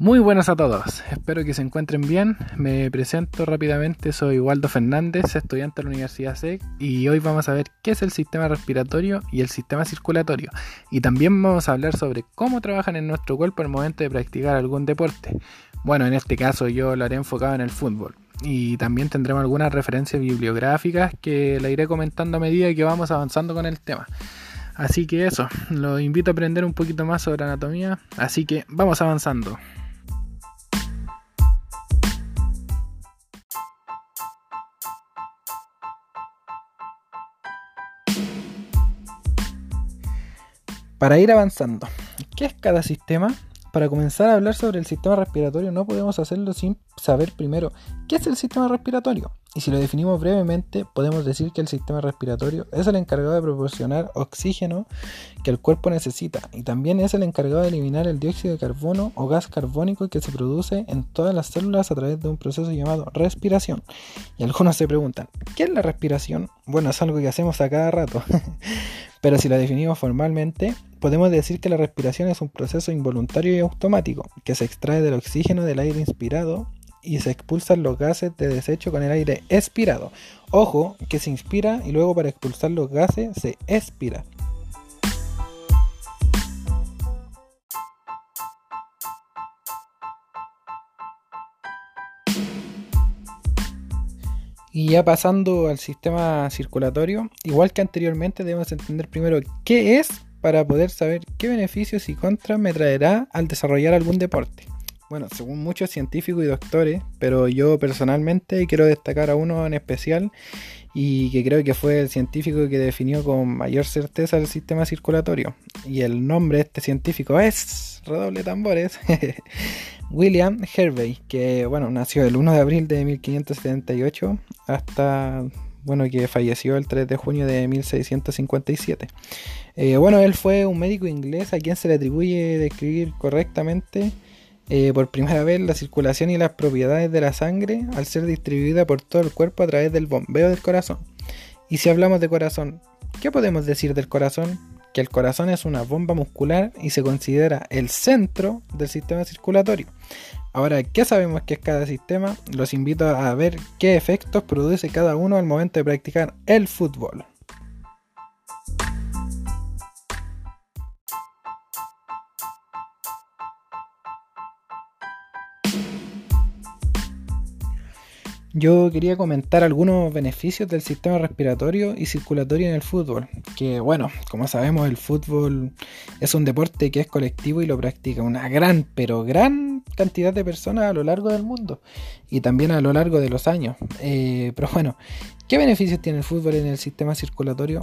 Muy buenas a todos, espero que se encuentren bien. Me presento rápidamente, soy Waldo Fernández, estudiante de la Universidad SEC y hoy vamos a ver qué es el sistema respiratorio y el sistema circulatorio. Y también vamos a hablar sobre cómo trabajan en nuestro cuerpo al momento de practicar algún deporte. Bueno, en este caso yo lo haré enfocado en el fútbol. Y también tendremos algunas referencias bibliográficas que la iré comentando a medida que vamos avanzando con el tema. Así que eso, los invito a aprender un poquito más sobre anatomía, así que vamos avanzando. Para ir avanzando, ¿qué es cada sistema? Para comenzar a hablar sobre el sistema respiratorio no podemos hacerlo sin saber primero qué es el sistema respiratorio. Y si lo definimos brevemente, podemos decir que el sistema respiratorio es el encargado de proporcionar oxígeno que el cuerpo necesita y también es el encargado de eliminar el dióxido de carbono o gas carbónico que se produce en todas las células a través de un proceso llamado respiración. Y algunos se preguntan, ¿qué es la respiración? Bueno, es algo que hacemos a cada rato. Pero si la definimos formalmente, podemos decir que la respiración es un proceso involuntario y automático que se extrae del oxígeno del aire inspirado y se expulsan los gases de desecho con el aire expirado. Ojo, que se inspira y luego para expulsar los gases se expira. Y ya pasando al sistema circulatorio, igual que anteriormente debemos entender primero qué es para poder saber qué beneficios y contras me traerá al desarrollar algún deporte. Bueno, según muchos científicos y doctores, pero yo personalmente quiero destacar a uno en especial y que creo que fue el científico que definió con mayor certeza el sistema circulatorio. Y el nombre de este científico es, redoble tambores, William Hervey, que bueno, nació el 1 de abril de 1578 hasta bueno, que falleció el 3 de junio de 1657. Eh, bueno, él fue un médico inglés a quien se le atribuye describir correctamente eh, por primera vez la circulación y las propiedades de la sangre al ser distribuida por todo el cuerpo a través del bombeo del corazón. Y si hablamos de corazón, ¿qué podemos decir del corazón? Que el corazón es una bomba muscular y se considera el centro del sistema circulatorio. Ahora, ¿qué sabemos que es cada sistema? Los invito a ver qué efectos produce cada uno al momento de practicar el fútbol. Yo quería comentar algunos beneficios del sistema respiratorio y circulatorio en el fútbol. Que bueno, como sabemos, el fútbol es un deporte que es colectivo y lo practica una gran, pero gran cantidad de personas a lo largo del mundo y también a lo largo de los años. Eh, pero bueno, ¿qué beneficios tiene el fútbol en el sistema circulatorio?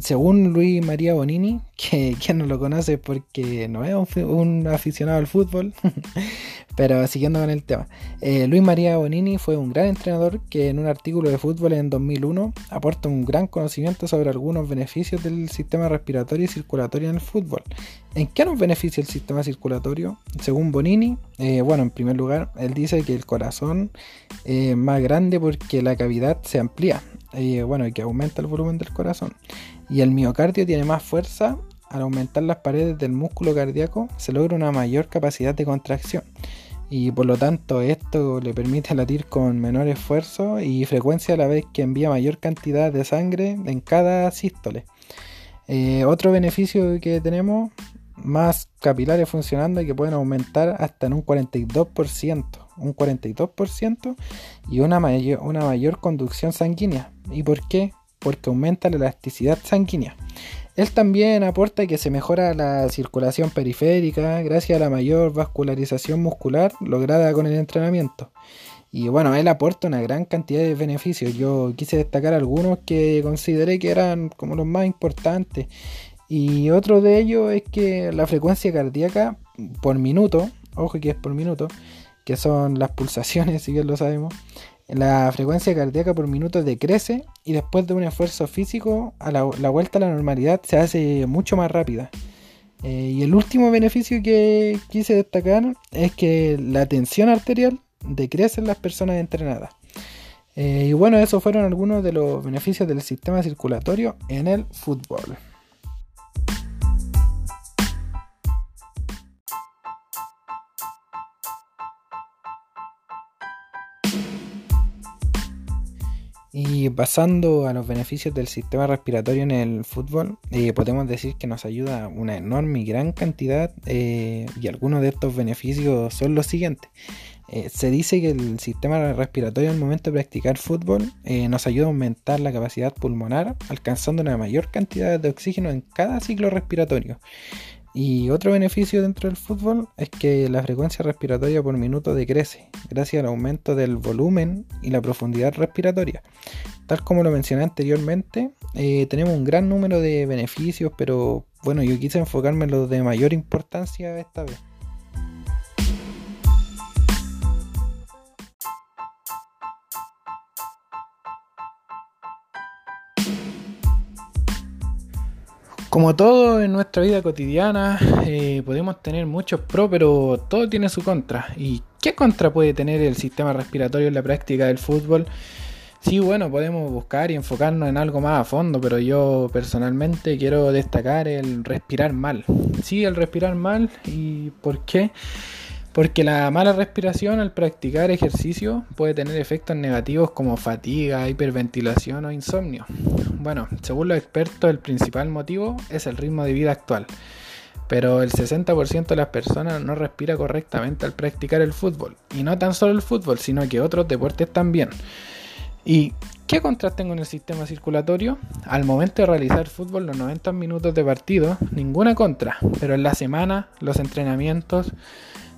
según Luis María Bonini, que quien no lo conoce porque no es un, aficionado al fútbol, pero siguiendo con el tema, eh, Luis María Bonini fue un gran entrenador que en un artículo de fútbol en 2001 aporta un gran conocimiento sobre algunos beneficios del sistema respiratorio y circulatorio en el fútbol. ¿En qué nos beneficia el sistema circulatorio? Según Bonini, eh, bueno, en primer lugar, él dice que el corazón es más grande porque la cavidad se amplía, eh, bueno, y que aumenta el volumen del corazón. Y el miocardio tiene más fuerza. Al aumentar las paredes del músculo cardíaco se logra una mayor capacidad de contracción. Y por lo tanto esto le permite latir con menor esfuerzo y frecuencia a la vez que envía mayor cantidad de sangre en cada sístole. Eh, otro beneficio que tenemos, más capilares funcionando y que pueden aumentar hasta en un 42%, un 42% y una mayor, una mayor conducción sanguínea. ¿Y por qué? Porque aumenta la elasticidad sanguínea. Él también aporta que se mejora la circulación periférica gracias a la mayor vascularización muscular lograda con el entrenamiento. Y bueno, él aporta una gran cantidad de beneficios. Yo quise destacar algunos que consideré que eran como los más importantes. Y otro de ellos es que la frecuencia cardíaca por minuto, ojo que es por minuto, que son las pulsaciones, si bien lo sabemos, la frecuencia cardíaca por minuto decrece y después de un esfuerzo físico, a la, vuelta a la normalidad se hace mucho más rápida. Eh, y el último beneficio que quise destacar es que la tensión arterial decrece en las personas entrenadas. Eh, y bueno, esos fueron algunos de los beneficios del sistema circulatorio en el fútbol. Pasando a los beneficios del sistema respiratorio en el fútbol, eh, podemos decir que nos ayuda una enorme y gran cantidad y algunos de estos beneficios son los siguientes. se dice que el sistema respiratorio al momento de practicar fútbol nos ayuda a aumentar la capacidad pulmonar, alcanzando una mayor cantidad de oxígeno en cada ciclo respiratorio. Y otro beneficio dentro del fútbol es que la frecuencia respiratoria por minuto decrece gracias al aumento del volumen y la profundidad respiratoria. Tal como lo mencioné anteriormente, eh, tenemos un gran número de beneficios, pero bueno, yo quise enfocarme en los de mayor importancia esta vez. Como todo en nuestra vida cotidiana, eh, podemos tener muchos pros, pero todo tiene su contra. ¿Y qué contra puede tener el sistema respiratorio en la práctica del fútbol? Sí, bueno, podemos buscar y enfocarnos en algo más a fondo, pero yo personalmente quiero destacar el respirar mal. Sí, el respirar mal. ¿Y por qué? Porque la mala respiración al practicar ejercicio puede tener efectos negativos como fatiga, hiperventilación o insomnio. Bueno, según los expertos, el principal motivo es el ritmo de vida actual. Pero el 60% de las personas no respira correctamente al practicar el fútbol. Y no tan solo el fútbol, sino que otros deportes también. ¿Y qué contraste con el sistema circulatorio? Al momento de realizar fútbol, los 90 minutos de partido, ninguna contra. Pero en la semana, los entrenamientos,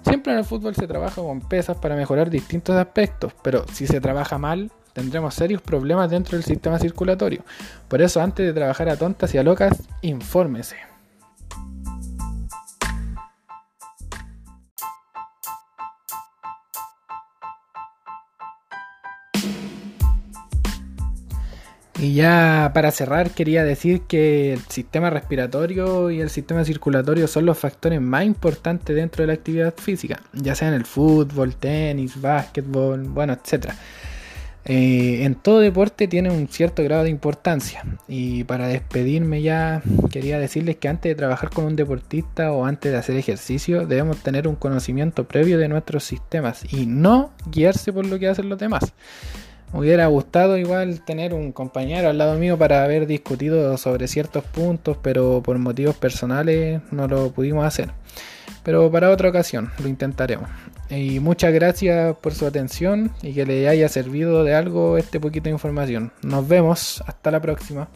Siempre en el fútbol se trabaja con pesas para mejorar distintos aspectos, pero si se trabaja mal, tendremos serios problemas dentro del sistema circulatorio. Por eso, antes de trabajar a tontas y a locas, infórmese. Y ya para cerrar quería decir que el sistema respiratorio y el sistema circulatorio son los factores más importantes dentro de la actividad física, ya sea en el fútbol, tenis, básquetbol, bueno, etc. Eh, en todo deporte tiene un cierto grado de importancia. Y para despedirme ya quería decirles que antes de trabajar con un deportista o antes de hacer ejercicio debemos tener un conocimiento previo de nuestros sistemas y no guiarse por lo que hacen los demás. Me hubiera gustado igual tener un compañero al lado mío para haber discutido sobre ciertos puntos, pero por motivos personales no lo pudimos hacer. Pero para otra ocasión lo intentaremos. Y muchas gracias por su atención y que le haya servido de algo este poquito de información. Nos vemos, hasta la próxima.